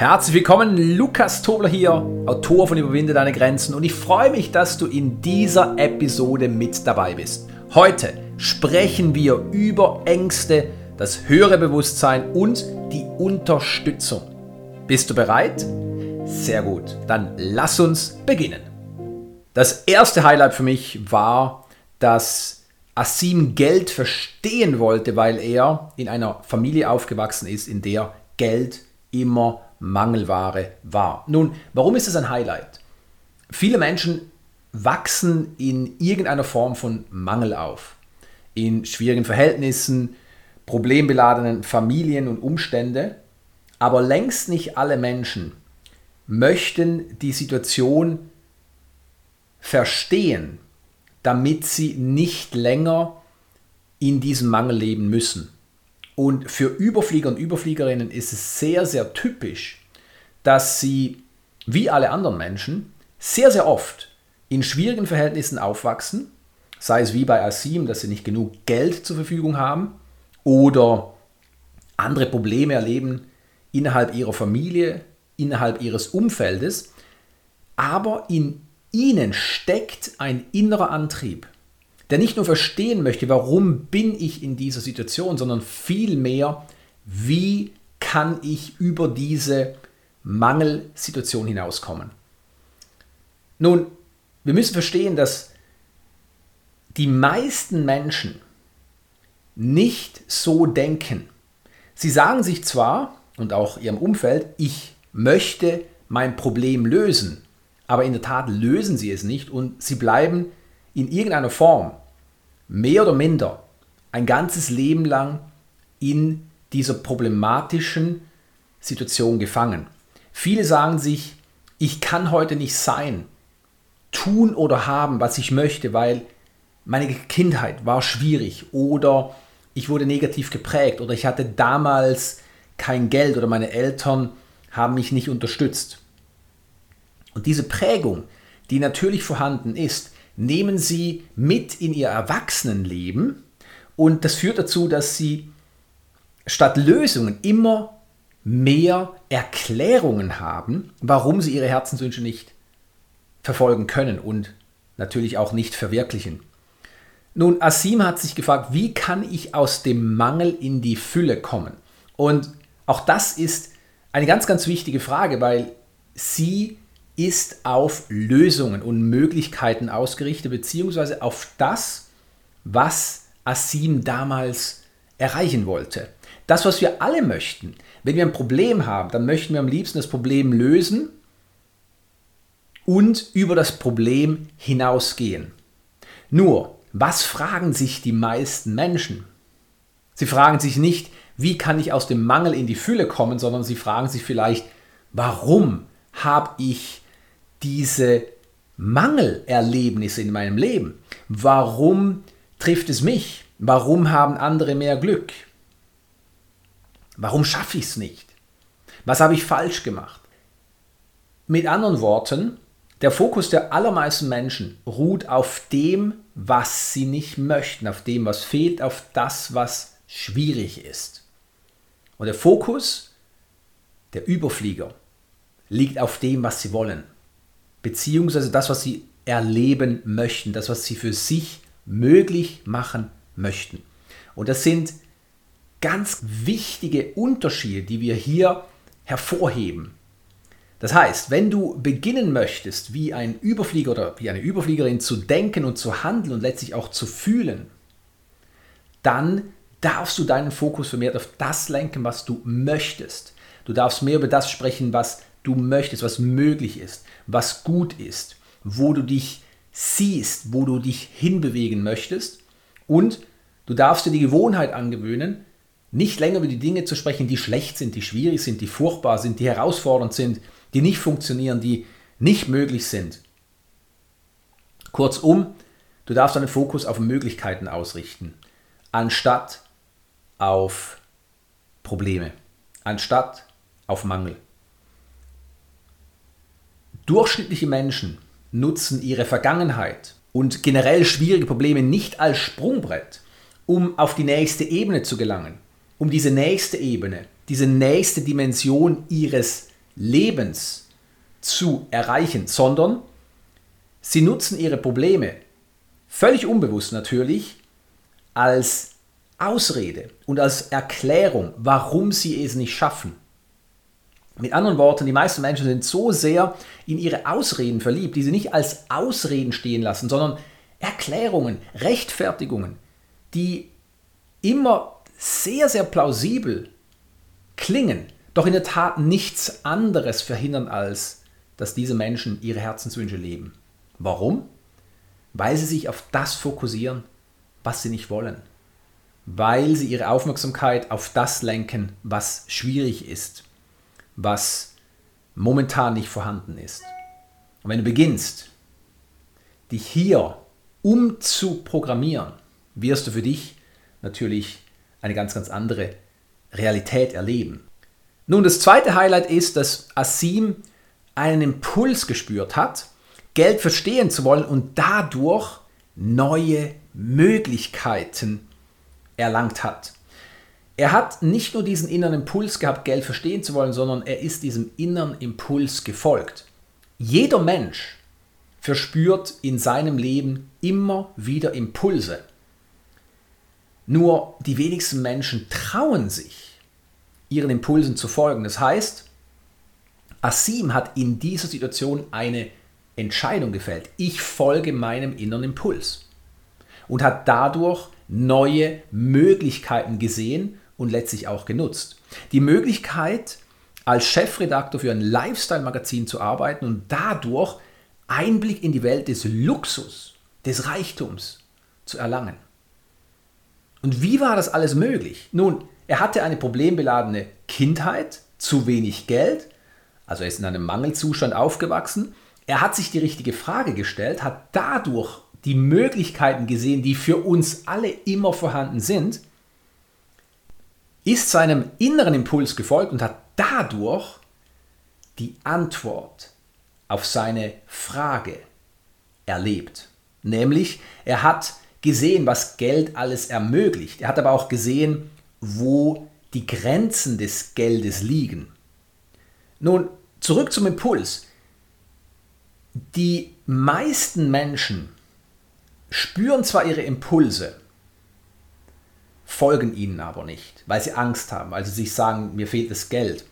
Herzlich willkommen, Lukas Tobler hier, Autor von Überwinde deine Grenzen und ich freue mich, dass du in dieser Episode mit dabei bist. Heute sprechen wir über Ängste, das höhere Bewusstsein und die Unterstützung. Bist du bereit? Sehr gut, dann lass uns beginnen. Das erste Highlight für mich war, dass Asim Geld verstehen wollte, weil er in einer Familie aufgewachsen ist, in der Geld immer Mangelware war. Nun, warum ist es ein Highlight? Viele Menschen wachsen in irgendeiner Form von Mangel auf. In schwierigen Verhältnissen, problembeladenen Familien und Umstände. Aber längst nicht alle Menschen möchten die Situation verstehen, damit sie nicht länger in diesem Mangel leben müssen. Und für Überflieger und Überfliegerinnen ist es sehr, sehr typisch, dass sie, wie alle anderen Menschen, sehr, sehr oft in schwierigen Verhältnissen aufwachsen, sei es wie bei Asim, dass sie nicht genug Geld zur Verfügung haben oder andere Probleme erleben innerhalb ihrer Familie, innerhalb ihres Umfeldes, aber in ihnen steckt ein innerer Antrieb, der nicht nur verstehen möchte, warum bin ich in dieser Situation, sondern vielmehr, wie kann ich über diese Mangelsituation hinauskommen. Nun, wir müssen verstehen, dass die meisten Menschen nicht so denken. Sie sagen sich zwar und auch ihrem Umfeld, ich möchte mein Problem lösen, aber in der Tat lösen sie es nicht und sie bleiben in irgendeiner Form mehr oder minder ein ganzes Leben lang in dieser problematischen Situation gefangen. Viele sagen sich, ich kann heute nicht sein, tun oder haben, was ich möchte, weil meine Kindheit war schwierig oder ich wurde negativ geprägt oder ich hatte damals kein Geld oder meine Eltern haben mich nicht unterstützt. Und diese Prägung, die natürlich vorhanden ist, nehmen sie mit in ihr Erwachsenenleben und das führt dazu, dass sie statt Lösungen immer mehr Erklärungen haben, warum sie ihre Herzenswünsche nicht verfolgen können und natürlich auch nicht verwirklichen. Nun, Asim hat sich gefragt, wie kann ich aus dem Mangel in die Fülle kommen? Und auch das ist eine ganz, ganz wichtige Frage, weil sie ist auf Lösungen und Möglichkeiten ausgerichtet, beziehungsweise auf das, was Asim damals erreichen wollte. Das, was wir alle möchten. Wenn wir ein Problem haben, dann möchten wir am liebsten das Problem lösen und über das Problem hinausgehen. Nur, was fragen sich die meisten Menschen? Sie fragen sich nicht, wie kann ich aus dem Mangel in die Fülle kommen, sondern sie fragen sich vielleicht, warum habe ich diese Mangelerlebnisse in meinem Leben? Warum trifft es mich? Warum haben andere mehr Glück? Warum schaffe ich es nicht? Was habe ich falsch gemacht? Mit anderen Worten, der Fokus der allermeisten Menschen ruht auf dem, was sie nicht möchten, auf dem, was fehlt, auf das, was schwierig ist. Und der Fokus der Überflieger liegt auf dem, was sie wollen beziehungsweise das, was sie erleben möchten, das, was sie für sich möglich machen möchten. Und das sind ganz wichtige Unterschiede, die wir hier hervorheben. Das heißt, wenn du beginnen möchtest, wie ein Überflieger oder wie eine Überfliegerin zu denken und zu handeln und letztlich auch zu fühlen, dann darfst du deinen Fokus vermehrt auf das lenken, was du möchtest. Du darfst mehr über das sprechen, was du möchtest, was möglich ist, was gut ist, wo du dich siehst, wo du dich hinbewegen möchtest. Und du darfst dir die Gewohnheit angewöhnen, nicht länger über die Dinge zu sprechen, die schlecht sind, die schwierig sind, die furchtbar sind, die herausfordernd sind, die nicht funktionieren, die nicht möglich sind. Kurzum, du darfst deinen Fokus auf Möglichkeiten ausrichten, anstatt auf Probleme, anstatt auf Mangel. Durchschnittliche Menschen nutzen ihre Vergangenheit und generell schwierige Probleme nicht als Sprungbrett, um auf die nächste Ebene zu gelangen, um diese nächste Ebene, diese nächste Dimension ihres Lebens zu erreichen, sondern sie nutzen ihre Probleme, völlig unbewusst natürlich, als Ausrede und als Erklärung, warum sie es nicht schaffen. Mit anderen Worten, die meisten Menschen sind so sehr in ihre Ausreden verliebt, die sie nicht als Ausreden stehen lassen, sondern Erklärungen, Rechtfertigungen, die immer sehr, sehr plausibel klingen, doch in der Tat nichts anderes verhindern, als dass diese Menschen ihre Herzenswünsche leben. Warum? Weil sie sich auf das fokussieren, was sie nicht wollen. Weil sie ihre Aufmerksamkeit auf das lenken, was schwierig ist, was momentan nicht vorhanden ist. Und wenn du beginnst, dich hier umzuprogrammieren, wirst du für dich natürlich eine ganz, ganz andere Realität erleben. Nun, das zweite Highlight ist, dass Asim einen Impuls gespürt hat, Geld verstehen zu wollen und dadurch neue Möglichkeiten erlangt hat. Er hat nicht nur diesen inneren Impuls gehabt, Geld verstehen zu wollen, sondern er ist diesem inneren Impuls gefolgt. Jeder Mensch verspürt in seinem Leben immer wieder Impulse. Nur die wenigsten Menschen trauen sich, ihren Impulsen zu folgen. Das heißt, Asim hat in dieser Situation eine Entscheidung gefällt. Ich folge meinem inneren Impuls. Und hat dadurch neue Möglichkeiten gesehen und letztlich auch genutzt. Die Möglichkeit, als Chefredakteur für ein Lifestyle-Magazin zu arbeiten und dadurch Einblick in die Welt des Luxus, des Reichtums zu erlangen. Und wie war das alles möglich? Nun, er hatte eine problembeladene Kindheit, zu wenig Geld, also er ist in einem Mangelzustand aufgewachsen. Er hat sich die richtige Frage gestellt, hat dadurch die Möglichkeiten gesehen, die für uns alle immer vorhanden sind, ist seinem inneren Impuls gefolgt und hat dadurch die Antwort auf seine Frage erlebt. Nämlich, er hat gesehen, was Geld alles ermöglicht. Er hat aber auch gesehen, wo die Grenzen des Geldes liegen. Nun, zurück zum Impuls. Die meisten Menschen spüren zwar ihre Impulse, folgen ihnen aber nicht, weil sie Angst haben, weil sie sich sagen, mir fehlt das Geld.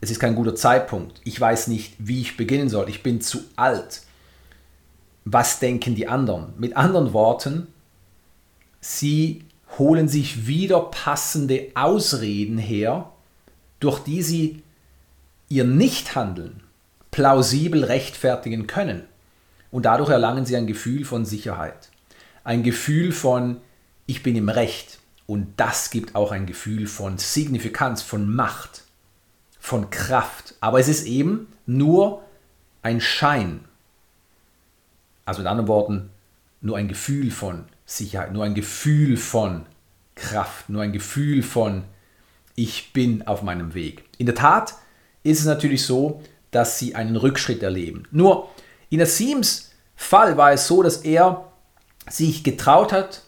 Es ist kein guter Zeitpunkt. Ich weiß nicht, wie ich beginnen soll. Ich bin zu alt. Was denken die anderen? Mit anderen Worten, sie holen sich wieder passende Ausreden her, durch die sie ihr Nichthandeln plausibel rechtfertigen können. Und dadurch erlangen sie ein Gefühl von Sicherheit. Ein Gefühl von, ich bin im Recht. Und das gibt auch ein Gefühl von Signifikanz, von Macht, von Kraft. Aber es ist eben nur ein Schein. Also in anderen Worten, nur ein Gefühl von Sicherheit, nur ein Gefühl von Kraft, nur ein Gefühl von ich bin auf meinem Weg. In der Tat ist es natürlich so, dass sie einen Rückschritt erleben. Nur in Asims Fall war es so, dass er sich getraut hat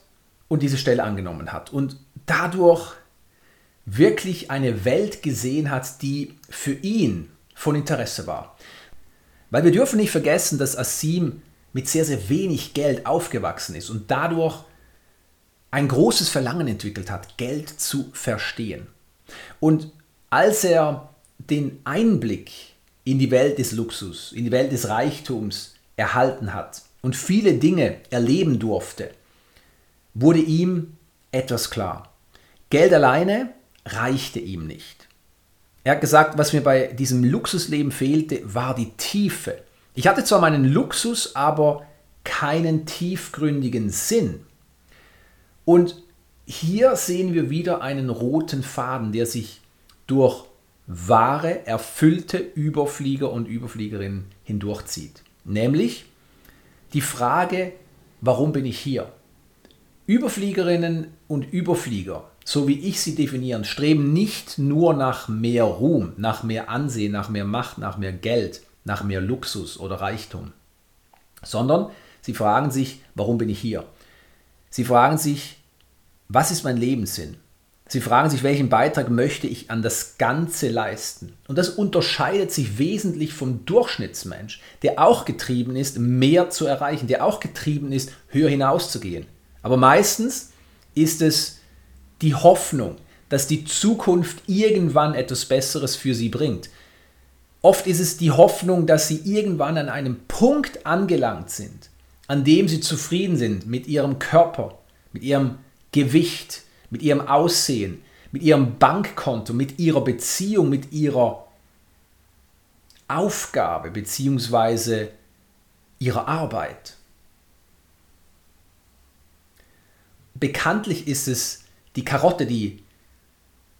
und diese Stelle angenommen hat und dadurch wirklich eine Welt gesehen hat, die für ihn von Interesse war. Weil wir dürfen nicht vergessen, dass Asim mit sehr, sehr wenig Geld aufgewachsen ist und dadurch ein großes Verlangen entwickelt hat, Geld zu verstehen. Und als er den Einblick in die Welt des Luxus, in die Welt des Reichtums erhalten hat und viele Dinge erleben durfte, wurde ihm etwas klar. Geld alleine reichte ihm nicht. Er hat gesagt, was mir bei diesem Luxusleben fehlte, war die Tiefe. Ich hatte zwar meinen Luxus, aber keinen tiefgründigen Sinn. Und hier sehen wir wieder einen roten Faden, der sich durch wahre, erfüllte Überflieger und Überfliegerinnen hindurchzieht. Nämlich die Frage, warum bin ich hier? Überfliegerinnen und Überflieger, so wie ich sie definieren, streben nicht nur nach mehr Ruhm, nach mehr Ansehen, nach mehr Macht, nach mehr Geld, nach mehr Luxus oder Reichtum, sondern sie fragen sich, warum bin ich hier? Sie fragen sich, was ist mein Lebenssinn? Sie fragen sich, welchen Beitrag möchte ich an das Ganze leisten? Und das unterscheidet sich wesentlich vom Durchschnittsmensch, der auch getrieben ist, mehr zu erreichen, der auch getrieben ist, höher hinauszugehen. Aber meistens ist es die Hoffnung, dass die Zukunft irgendwann etwas Besseres für sie bringt. Oft ist es die Hoffnung, dass sie irgendwann an einem Punkt angelangt sind, an dem sie zufrieden sind mit ihrem Körper, mit ihrem Gewicht, mit ihrem Aussehen, mit ihrem Bankkonto, mit ihrer Beziehung, mit ihrer Aufgabe bzw. ihrer Arbeit. Bekanntlich ist es die Karotte, die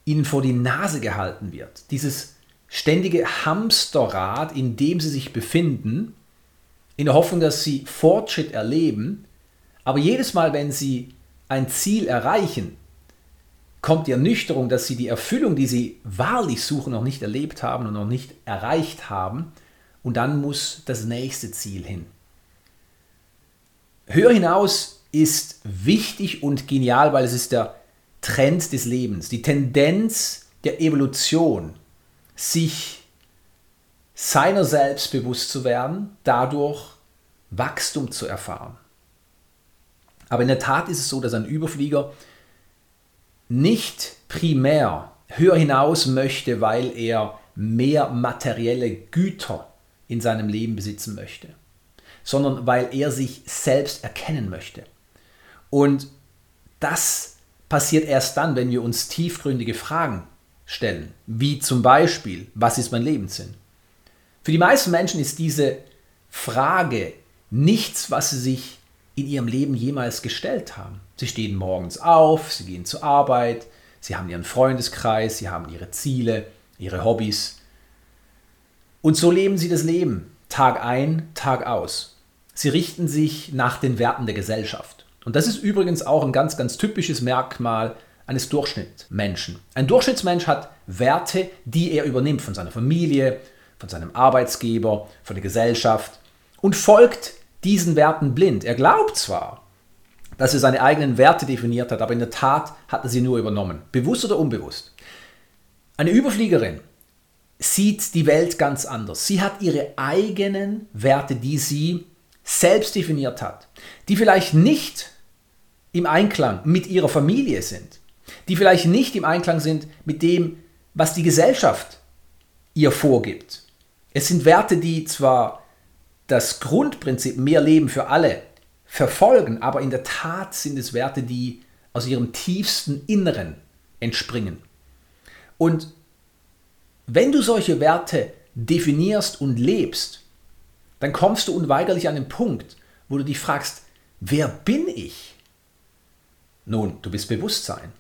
ihnen vor die Nase gehalten wird. Dieses ständige Hamsterrad, in dem sie sich befinden, in der Hoffnung, dass sie Fortschritt erleben, aber jedes Mal, wenn sie ein Ziel erreichen, kommt die Ernüchterung, dass sie die Erfüllung, die sie wahrlich suchen, noch nicht erlebt haben und noch nicht erreicht haben. Und dann muss das nächste Ziel hin. Höher hinaus ist wichtig und genial, weil es ist der Trend des Lebens, die Tendenz der Evolution, sich seiner selbst bewusst zu werden, dadurch Wachstum zu erfahren. Aber in der Tat ist es so, dass ein Überflieger nicht primär höher hinaus möchte, weil er mehr materielle Güter in seinem Leben besitzen möchte, sondern weil er sich selbst erkennen möchte. Und das passiert erst dann, wenn wir uns tiefgründige Fragen stellen, wie zum Beispiel, was ist mein Lebenssinn? Für die meisten Menschen ist diese Frage nichts, was sie sich in ihrem Leben jemals gestellt haben. Sie stehen morgens auf, sie gehen zur Arbeit, sie haben ihren Freundeskreis, sie haben ihre Ziele, ihre Hobbys. Und so leben sie das Leben, Tag ein, Tag aus. Sie richten sich nach den Werten der Gesellschaft. Und das ist übrigens auch ein ganz, ganz typisches Merkmal eines Durchschnittsmenschen. Ein Durchschnittsmensch hat Werte, die er übernimmt von seiner Familie, von seinem Arbeitsgeber, von der Gesellschaft und folgt diesen Werten blind. Er glaubt zwar, dass er seine eigenen Werte definiert hat, aber in der Tat hat er sie nur übernommen, bewusst oder unbewusst. Eine Überfliegerin sieht die Welt ganz anders. Sie hat ihre eigenen Werte, die sie selbst definiert hat, die vielleicht nicht im Einklang mit ihrer Familie sind, die vielleicht nicht im Einklang sind mit dem, was die Gesellschaft ihr vorgibt. Es sind Werte, die zwar das Grundprinzip mehr Leben für alle verfolgen, aber in der Tat sind es Werte, die aus ihrem tiefsten Inneren entspringen. Und wenn du solche Werte definierst und lebst, dann kommst du unweigerlich an den Punkt, wo du dich fragst, wer bin ich? Nun, du bist Bewusstsein.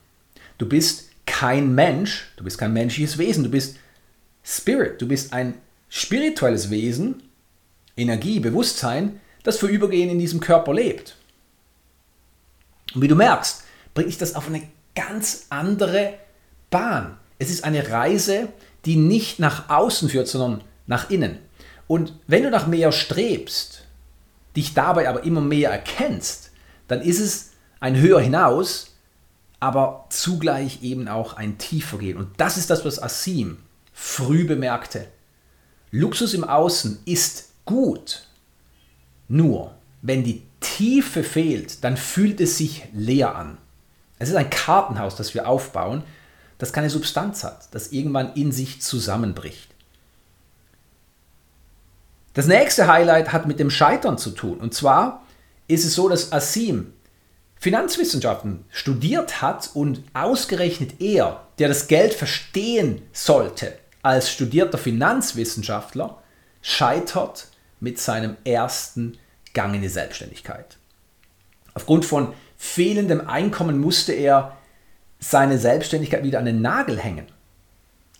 Du bist kein Mensch, du bist kein menschliches Wesen, du bist Spirit, du bist ein spirituelles Wesen, Energie, Bewusstsein, das vorübergehend in diesem Körper lebt. Und wie du merkst, bringt dich das auf eine ganz andere Bahn. Es ist eine Reise, die nicht nach außen führt, sondern nach innen. Und wenn du nach mehr strebst, dich dabei aber immer mehr erkennst, dann ist es ein höher hinaus, aber zugleich eben auch ein tiefer gehen. Und das ist das, was Asim früh bemerkte. Luxus im Außen ist gut. Nur, wenn die Tiefe fehlt, dann fühlt es sich leer an. Es ist ein Kartenhaus, das wir aufbauen, das keine Substanz hat, das irgendwann in sich zusammenbricht. Das nächste Highlight hat mit dem Scheitern zu tun. Und zwar ist es so, dass Asim Finanzwissenschaften studiert hat und ausgerechnet er, der das Geld verstehen sollte als studierter Finanzwissenschaftler, scheitert mit seinem ersten Gang in die Selbstständigkeit. Aufgrund von fehlendem Einkommen musste er seine Selbstständigkeit wieder an den Nagel hängen.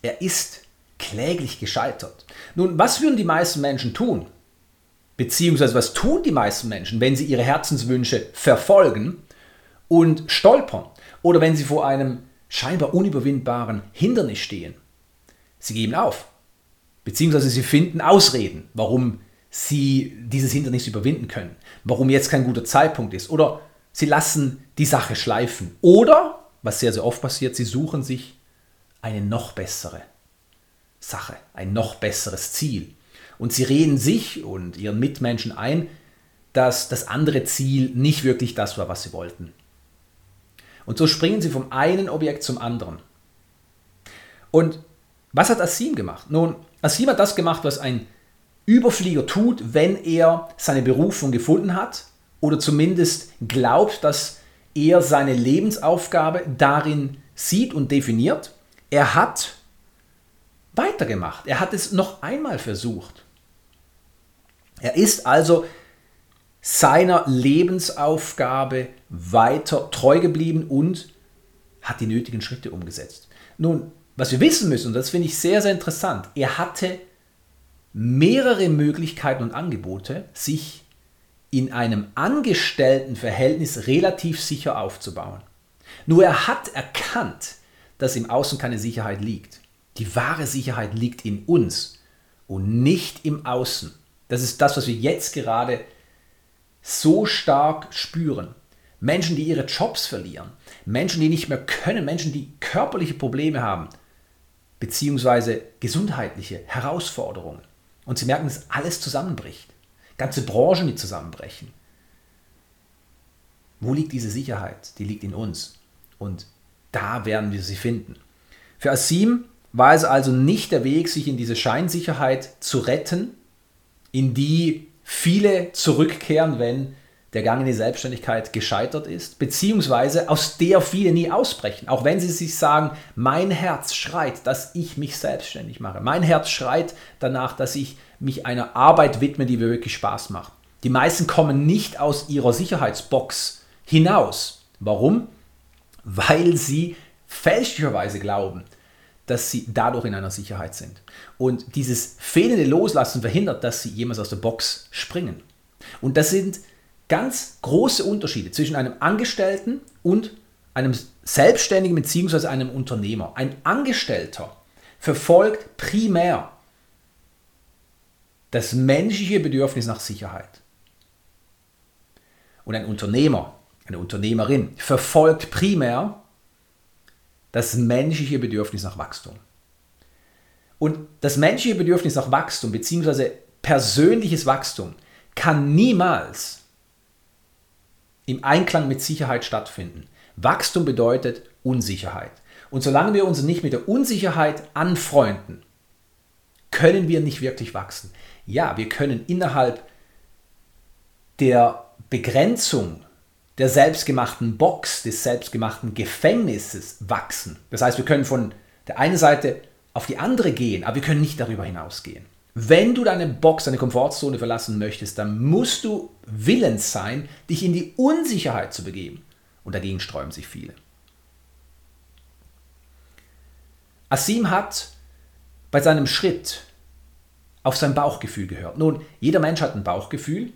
Er ist kläglich gescheitert. Nun, was würden die meisten Menschen tun? Beziehungsweise was tun die meisten Menschen, wenn sie ihre Herzenswünsche verfolgen und stolpern oder wenn sie vor einem scheinbar unüberwindbaren Hindernis stehen? Sie geben auf. Beziehungsweise sie finden Ausreden, warum sie dieses Hindernis überwinden können, warum jetzt kein guter Zeitpunkt ist oder sie lassen die Sache schleifen oder was sehr, sehr oft passiert, sie suchen sich eine noch bessere Sache, ein noch besseres Ziel. Und sie reden sich und ihren Mitmenschen ein, dass das andere Ziel nicht wirklich das war, was sie wollten. Und so springen sie vom einen Objekt zum anderen. Und was hat Asim gemacht? Nun, Asim hat das gemacht, was ein Überflieger tut, wenn er seine Berufung gefunden hat oder zumindest glaubt, dass er seine Lebensaufgabe darin sieht und definiert. Er hat weitergemacht. Er hat es noch einmal versucht. Er ist also seiner Lebensaufgabe weiter treu geblieben und hat die nötigen Schritte umgesetzt. Nun, was wir wissen müssen, und das finde ich sehr, sehr interessant, er hatte mehrere Möglichkeiten und Angebote, sich in einem Angestelltenverhältnis relativ sicher aufzubauen. Nur er hat erkannt, dass im Außen keine Sicherheit liegt. Die wahre Sicherheit liegt in uns und nicht im Außen. Das ist das, was wir jetzt gerade so stark spüren. Menschen, die ihre Jobs verlieren, Menschen, die nicht mehr können, Menschen, die körperliche Probleme haben, beziehungsweise gesundheitliche Herausforderungen. Und sie merken, dass alles zusammenbricht. Ganze Branchen, die zusammenbrechen. Wo liegt diese Sicherheit? Die liegt in uns. Und da werden wir sie finden. Für Asim war es also nicht der Weg, sich in diese Scheinsicherheit zu retten, in die viele zurückkehren, wenn der Gang in die Selbstständigkeit gescheitert ist, beziehungsweise aus der viele nie ausbrechen. Auch wenn sie sich sagen, mein Herz schreit, dass ich mich selbstständig mache. Mein Herz schreit danach, dass ich mich einer Arbeit widme, die mir wirklich Spaß macht. Die meisten kommen nicht aus ihrer Sicherheitsbox hinaus. Warum? Weil sie fälschlicherweise glauben, dass sie dadurch in einer Sicherheit sind. Und dieses fehlende Loslassen verhindert, dass sie jemals aus der Box springen. Und das sind ganz große Unterschiede zwischen einem Angestellten und einem Selbstständigen bzw. einem Unternehmer. Ein Angestellter verfolgt primär das menschliche Bedürfnis nach Sicherheit. Und ein Unternehmer, eine Unternehmerin verfolgt primär das menschliche Bedürfnis nach Wachstum. Und das menschliche Bedürfnis nach Wachstum bzw. persönliches Wachstum kann niemals im Einklang mit Sicherheit stattfinden. Wachstum bedeutet Unsicherheit. Und solange wir uns nicht mit der Unsicherheit anfreunden, können wir nicht wirklich wachsen. Ja, wir können innerhalb der Begrenzung der selbstgemachten Box, des selbstgemachten Gefängnisses wachsen. Das heißt, wir können von der einen Seite auf die andere gehen, aber wir können nicht darüber hinausgehen. Wenn du deine Box, deine Komfortzone verlassen möchtest, dann musst du willens sein, dich in die Unsicherheit zu begeben. Und dagegen sträuben sich viele. Asim hat bei seinem Schritt auf sein Bauchgefühl gehört. Nun, jeder Mensch hat ein Bauchgefühl.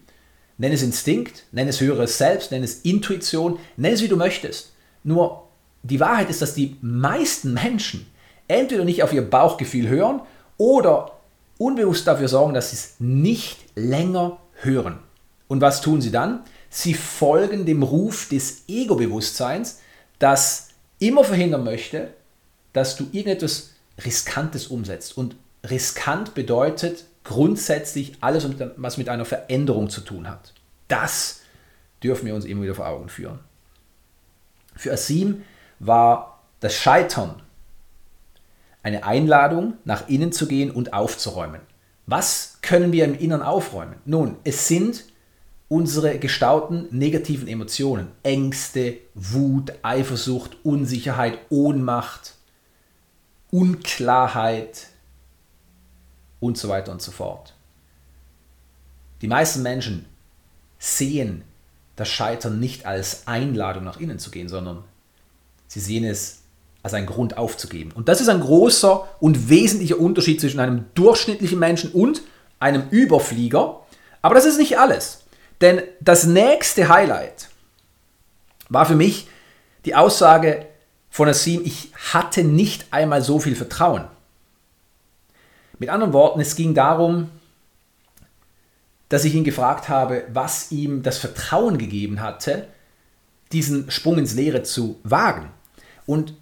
Nenn es Instinkt, nenn es höheres Selbst, nenn es Intuition, nenn es wie du möchtest. Nur die Wahrheit ist, dass die meisten Menschen entweder nicht auf ihr Bauchgefühl hören oder unbewusst dafür sorgen, dass sie es nicht länger hören. Und was tun sie dann? Sie folgen dem Ruf des Ego-Bewusstseins, das immer verhindern möchte, dass du irgendetwas Riskantes umsetzt. Und riskant bedeutet grundsätzlich alles, was mit einer Veränderung zu tun hat. Das dürfen wir uns immer wieder vor Augen führen. Für Asim war das Scheitern eine Einladung, nach innen zu gehen und aufzuräumen. Was können wir im Inneren aufräumen? Nun, es sind unsere gestauten negativen Emotionen. Ängste, Wut, Eifersucht, Unsicherheit, Ohnmacht, Unklarheit und so weiter und so fort. Die meisten Menschen sehen das Scheitern nicht als Einladung nach innen zu gehen, sondern sie sehen es als ein Grund aufzugeben. Und das ist ein großer und wesentlicher Unterschied zwischen einem durchschnittlichen Menschen und einem Überflieger. Aber das ist nicht alles. Denn das nächste Highlight war für mich die Aussage von Asim, ich hatte nicht einmal so viel Vertrauen. Mit anderen Worten, es ging darum, dass ich ihn gefragt habe, was ihm das Vertrauen gegeben hatte, diesen Sprung ins Leere zu wagen. Und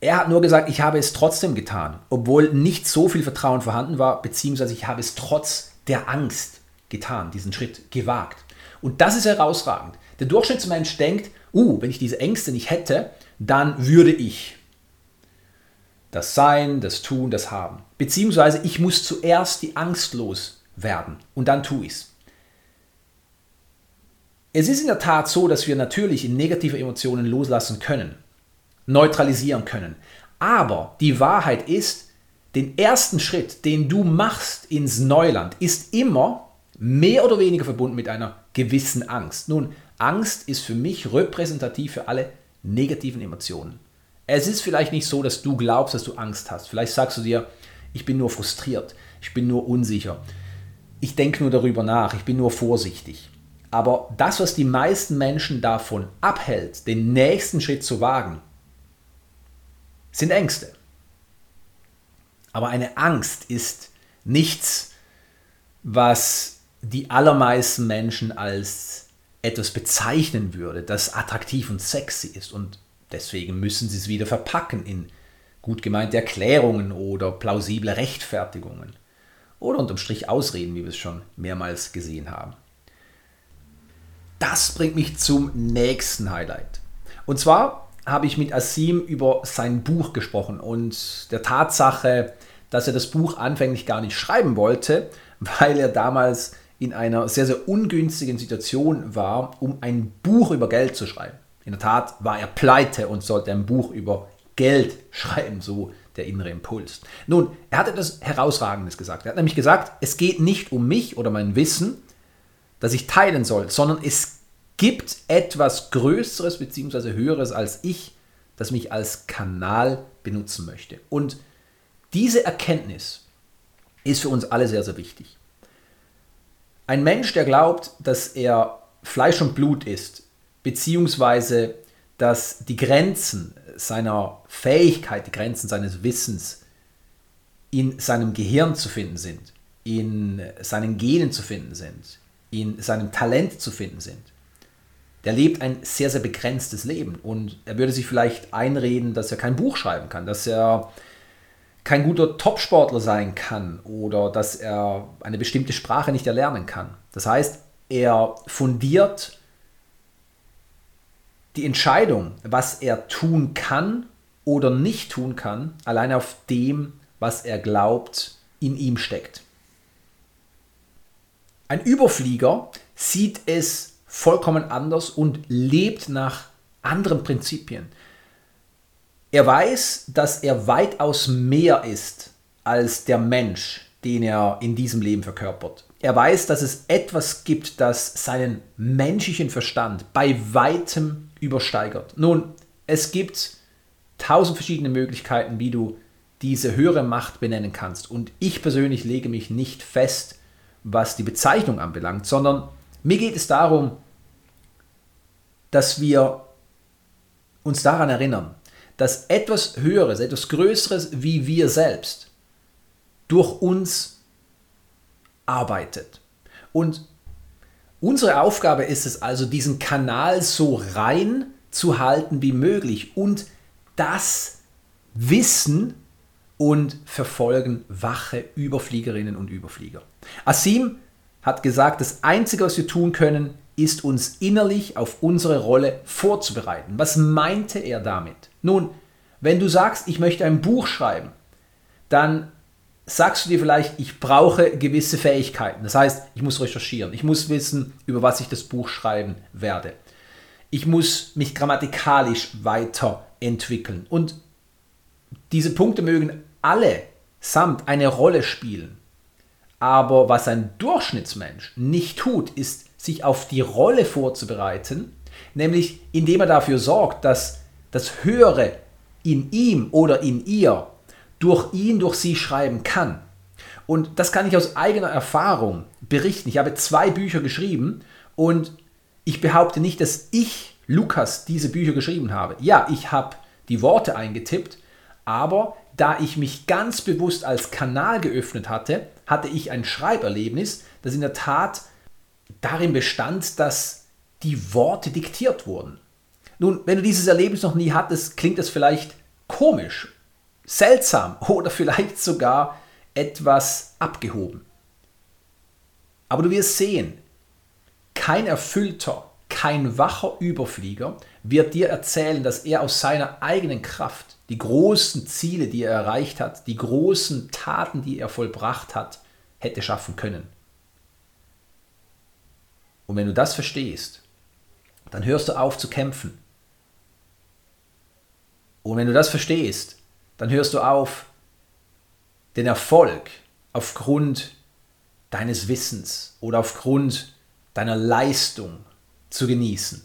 er hat nur gesagt, ich habe es trotzdem getan, obwohl nicht so viel Vertrauen vorhanden war, beziehungsweise ich habe es trotz der Angst getan, diesen Schritt gewagt. Und das ist herausragend. Der Durchschnittsmensch denkt, uh, wenn ich diese Ängste nicht hätte, dann würde ich das Sein, das Tun, das Haben. Beziehungsweise ich muss zuerst die Angst loswerden und dann tue ich es. Es ist in der Tat so, dass wir natürlich in negative Emotionen loslassen können, neutralisieren können. Aber die Wahrheit ist, den ersten Schritt, den du machst ins Neuland, ist immer mehr oder weniger verbunden mit einer gewissen Angst. Nun, Angst ist für mich repräsentativ für alle negativen Emotionen. Es ist vielleicht nicht so, dass du glaubst, dass du Angst hast. Vielleicht sagst du dir, ich bin nur frustriert, ich bin nur unsicher, ich denke nur darüber nach, ich bin nur vorsichtig. Aber das, was die meisten Menschen davon abhält, den nächsten Schritt zu wagen, sind Ängste. Aber eine Angst ist nichts, was die allermeisten Menschen als etwas bezeichnen würde, das attraktiv und sexy ist. Und deswegen müssen sie es wieder verpacken in gut gemeinte Erklärungen oder plausible Rechtfertigungen. Oder unterm Strich Ausreden, wie wir es schon mehrmals gesehen haben das bringt mich zum nächsten Highlight. Und zwar habe ich mit Asim über sein Buch gesprochen und der Tatsache, dass er das Buch anfänglich gar nicht schreiben wollte, weil er damals in einer sehr, sehr ungünstigen Situation war, um ein Buch über Geld zu schreiben. In der Tat war er pleite und sollte ein Buch über Geld schreiben, so der innere Impuls. Nun, er hat etwas Herausragendes gesagt. Er hat nämlich gesagt, es geht nicht um mich oder mein Wissen, das ich teilen soll, sondern es gibt etwas Größeres bzw. Höheres als ich, das mich als Kanal benutzen möchte. Und diese Erkenntnis ist für uns alle sehr, sehr wichtig. Ein Mensch, der glaubt, dass er Fleisch und Blut ist, beziehungsweise dass die Grenzen seiner Fähigkeit, die Grenzen seines Wissens in seinem Gehirn zu finden sind, in seinen Genen zu finden sind, in seinem Talent zu finden sind, der lebt ein sehr, sehr begrenztes Leben. Und er würde sich vielleicht einreden, dass er kein Buch schreiben kann, dass er kein guter Topsportler sein kann oder dass er eine bestimmte Sprache nicht erlernen kann. Das heißt, er fundiert die Entscheidung, was er tun kann oder nicht tun kann, allein auf dem, was er glaubt, in ihm steckt. Ein Überflieger sieht es vollkommen anders und lebt nach anderen Prinzipien. Er weiß, dass er weitaus mehr ist als der Mensch, den er in diesem Leben verkörpert. Er weiß, dass es etwas gibt, das seinen menschlichen Verstand bei weitem übersteigert. Nun, es gibt tausend verschiedene Möglichkeiten, wie du diese höhere Macht benennen kannst. Und ich persönlich lege mich nicht fest was die Bezeichnung anbelangt, sondern mir geht es darum, dass wir uns daran erinnern, dass etwas Höheres, etwas Größeres wie wir selbst durch uns arbeitet. Und unsere Aufgabe ist es also, diesen Kanal so rein zu halten wie möglich und das Wissen und verfolgen wache Überfliegerinnen und Überflieger. Asim hat gesagt, das Einzige, was wir tun können, ist uns innerlich auf unsere Rolle vorzubereiten. Was meinte er damit? Nun, wenn du sagst, ich möchte ein Buch schreiben, dann sagst du dir vielleicht, ich brauche gewisse Fähigkeiten. Das heißt, ich muss recherchieren, ich muss wissen, über was ich das Buch schreiben werde. Ich muss mich grammatikalisch weiterentwickeln. Und diese Punkte mögen alle samt eine Rolle spielen. Aber was ein Durchschnittsmensch nicht tut, ist, sich auf die Rolle vorzubereiten, nämlich indem er dafür sorgt, dass das Höhere in ihm oder in ihr durch ihn, durch sie schreiben kann. Und das kann ich aus eigener Erfahrung berichten. Ich habe zwei Bücher geschrieben und ich behaupte nicht, dass ich, Lukas, diese Bücher geschrieben habe. Ja, ich habe die Worte eingetippt, aber da ich mich ganz bewusst als Kanal geöffnet hatte, hatte ich ein Schreiberlebnis, das in der Tat darin bestand, dass die Worte diktiert wurden. Nun, wenn du dieses Erlebnis noch nie hattest, klingt das vielleicht komisch, seltsam oder vielleicht sogar etwas abgehoben. Aber du wirst sehen, kein erfüllter, kein wacher Überflieger wird dir erzählen, dass er aus seiner eigenen Kraft die großen Ziele, die er erreicht hat, die großen Taten, die er vollbracht hat, hätte schaffen können. Und wenn du das verstehst, dann hörst du auf zu kämpfen. Und wenn du das verstehst, dann hörst du auf, den Erfolg aufgrund deines Wissens oder aufgrund deiner Leistung zu genießen.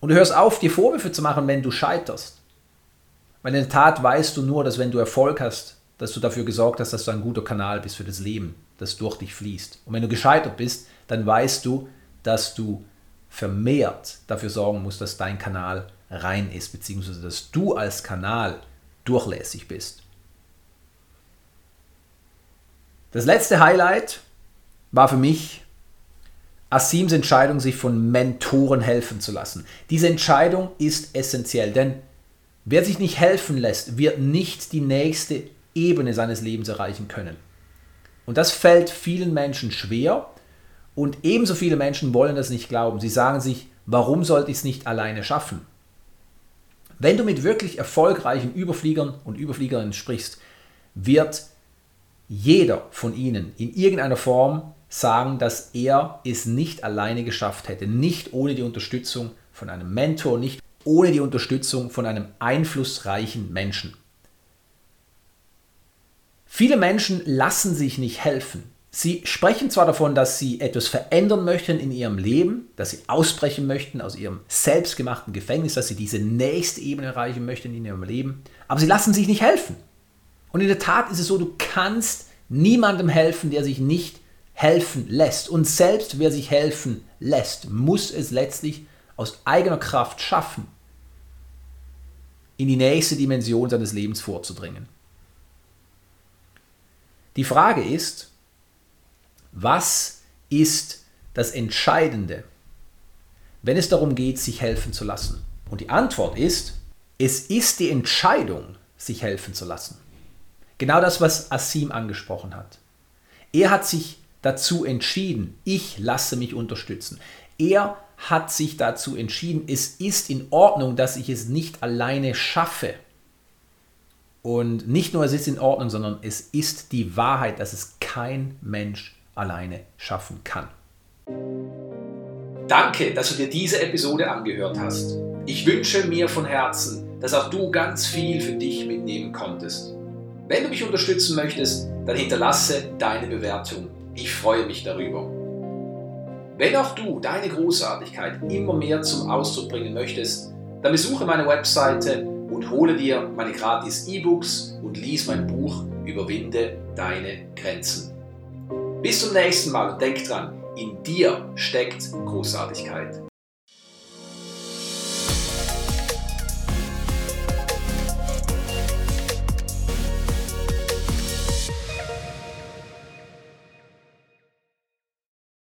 Und du hörst auf, dir Vorwürfe zu machen, wenn du scheiterst. Weil in der Tat weißt du nur, dass wenn du Erfolg hast, dass du dafür gesorgt hast, dass du ein guter Kanal bist für das Leben, das durch dich fließt. Und wenn du gescheitert bist, dann weißt du, dass du vermehrt dafür sorgen musst, dass dein Kanal rein ist, beziehungsweise dass du als Kanal durchlässig bist. Das letzte Highlight war für mich Asims Entscheidung, sich von Mentoren helfen zu lassen. Diese Entscheidung ist essentiell, denn wer sich nicht helfen lässt, wird nicht die nächste Ebene seines Lebens erreichen können. Und das fällt vielen Menschen schwer und ebenso viele Menschen wollen das nicht glauben. Sie sagen sich, warum sollte ich es nicht alleine schaffen? Wenn du mit wirklich erfolgreichen Überfliegern und Überfliegerinnen sprichst, wird jeder von ihnen in irgendeiner Form sagen, dass er es nicht alleine geschafft hätte, nicht ohne die Unterstützung von einem Mentor, nicht ohne die Unterstützung von einem einflussreichen Menschen. Viele Menschen lassen sich nicht helfen. Sie sprechen zwar davon, dass sie etwas verändern möchten in ihrem Leben, dass sie ausbrechen möchten aus ihrem selbstgemachten Gefängnis, dass sie diese nächste Ebene erreichen möchten in ihrem Leben, aber sie lassen sich nicht helfen. Und in der Tat ist es so, du kannst niemandem helfen, der sich nicht helfen lässt. Und selbst wer sich helfen lässt, muss es letztlich aus eigener Kraft schaffen, in die nächste Dimension seines Lebens vorzudringen. Die Frage ist, was ist das Entscheidende, wenn es darum geht, sich helfen zu lassen? Und die Antwort ist, es ist die Entscheidung, sich helfen zu lassen. Genau das, was Asim angesprochen hat. Er hat sich dazu entschieden, ich lasse mich unterstützen. Er hat sich dazu entschieden, es ist in Ordnung, dass ich es nicht alleine schaffe. Und nicht nur es ist in Ordnung, sondern es ist die Wahrheit, dass es kein Mensch alleine schaffen kann. Danke, dass du dir diese Episode angehört hast. Ich wünsche mir von Herzen, dass auch du ganz viel für dich mitnehmen konntest. Wenn du mich unterstützen möchtest, dann hinterlasse deine Bewertung. Ich freue mich darüber. Wenn auch du deine Großartigkeit immer mehr zum Ausdruck bringen möchtest, dann besuche meine Webseite und hole dir meine gratis E-Books und lies mein Buch Überwinde deine Grenzen. Bis zum nächsten Mal und denk dran, in dir steckt Großartigkeit.